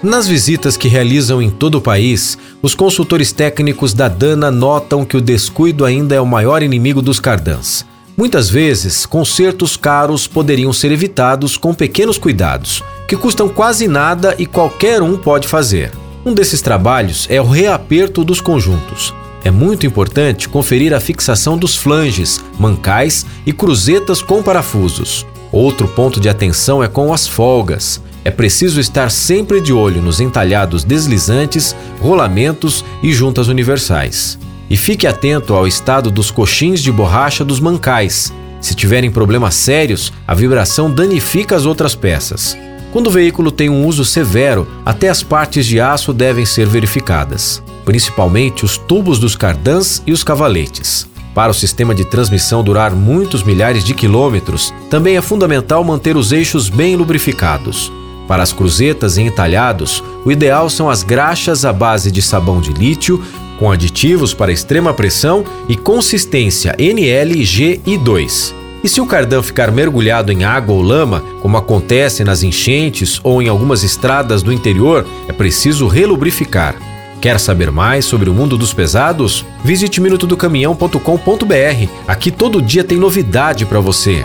Nas visitas que realizam em todo o país, os consultores técnicos da Dana notam que o descuido ainda é o maior inimigo dos cardãs. Muitas vezes, consertos caros poderiam ser evitados com pequenos cuidados, que custam quase nada e qualquer um pode fazer. Um desses trabalhos é o reaperto dos conjuntos. É muito importante conferir a fixação dos flanges, mancais e cruzetas com parafusos. Outro ponto de atenção é com as folgas. É preciso estar sempre de olho nos entalhados deslizantes, rolamentos e juntas universais. E fique atento ao estado dos coxins de borracha dos mancais. Se tiverem problemas sérios, a vibração danifica as outras peças. Quando o veículo tem um uso severo, até as partes de aço devem ser verificadas, principalmente os tubos dos cardãs e os cavaletes. Para o sistema de transmissão durar muitos milhares de quilômetros, também é fundamental manter os eixos bem lubrificados. Para as cruzetas e entalhados, o ideal são as graxas à base de sabão de lítio, com aditivos para extrema pressão e consistência NL, e 2. Se o cardão ficar mergulhado em água ou lama, como acontece nas enchentes ou em algumas estradas do interior, é preciso relubrificar. Quer saber mais sobre o mundo dos pesados? Visite minutodocaminhão.com.br. Aqui todo dia tem novidade para você.